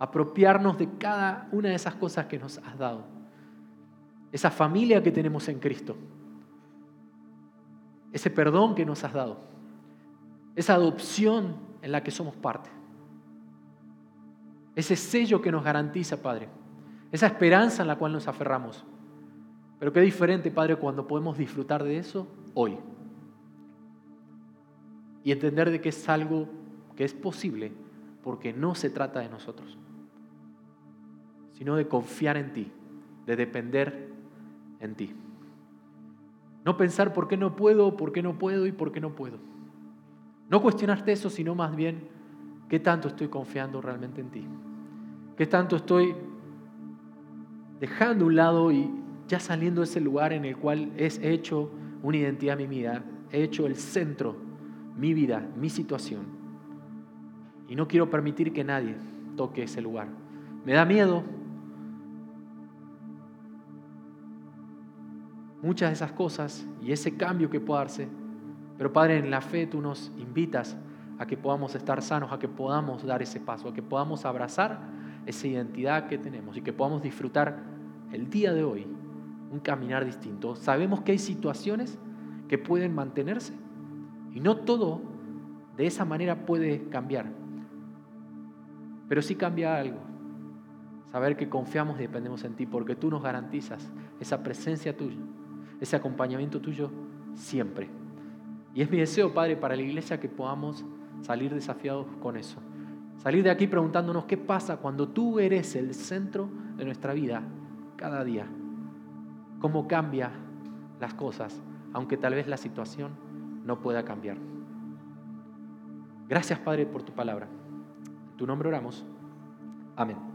apropiarnos de cada una de esas cosas que nos has dado. Esa familia que tenemos en Cristo. Ese perdón que nos has dado. Esa adopción en la que somos parte. Ese sello que nos garantiza, Padre. Esa esperanza en la cual nos aferramos. Pero qué diferente, Padre, cuando podemos disfrutar de eso hoy. y entender de que es algo que es posible porque no se trata de nosotros, sino de confiar en ti, de depender en ti. No pensar por qué no puedo, por qué no puedo y por qué no puedo. No cuestionarte eso, sino más bien qué tanto estoy confiando realmente en ti. Qué tanto estoy dejando un lado y ya saliendo de ese lugar en el cual es hecho una identidad mi vida, he hecho el centro, mi vida, mi situación. Y no quiero permitir que nadie toque ese lugar. Me da miedo. Muchas de esas cosas y ese cambio que pueda darse. Pero Padre, en la fe tú nos invitas a que podamos estar sanos, a que podamos dar ese paso, a que podamos abrazar esa identidad que tenemos y que podamos disfrutar el día de hoy un caminar distinto. Sabemos que hay situaciones que pueden mantenerse y no todo de esa manera puede cambiar. Pero sí cambia algo. Saber que confiamos y dependemos en ti porque tú nos garantizas esa presencia tuya, ese acompañamiento tuyo siempre. Y es mi deseo, Padre, para la iglesia que podamos salir desafiados con eso. Salir de aquí preguntándonos qué pasa cuando tú eres el centro de nuestra vida cada día cómo cambia las cosas, aunque tal vez la situación no pueda cambiar. Gracias Padre por tu palabra. En tu nombre oramos. Amén.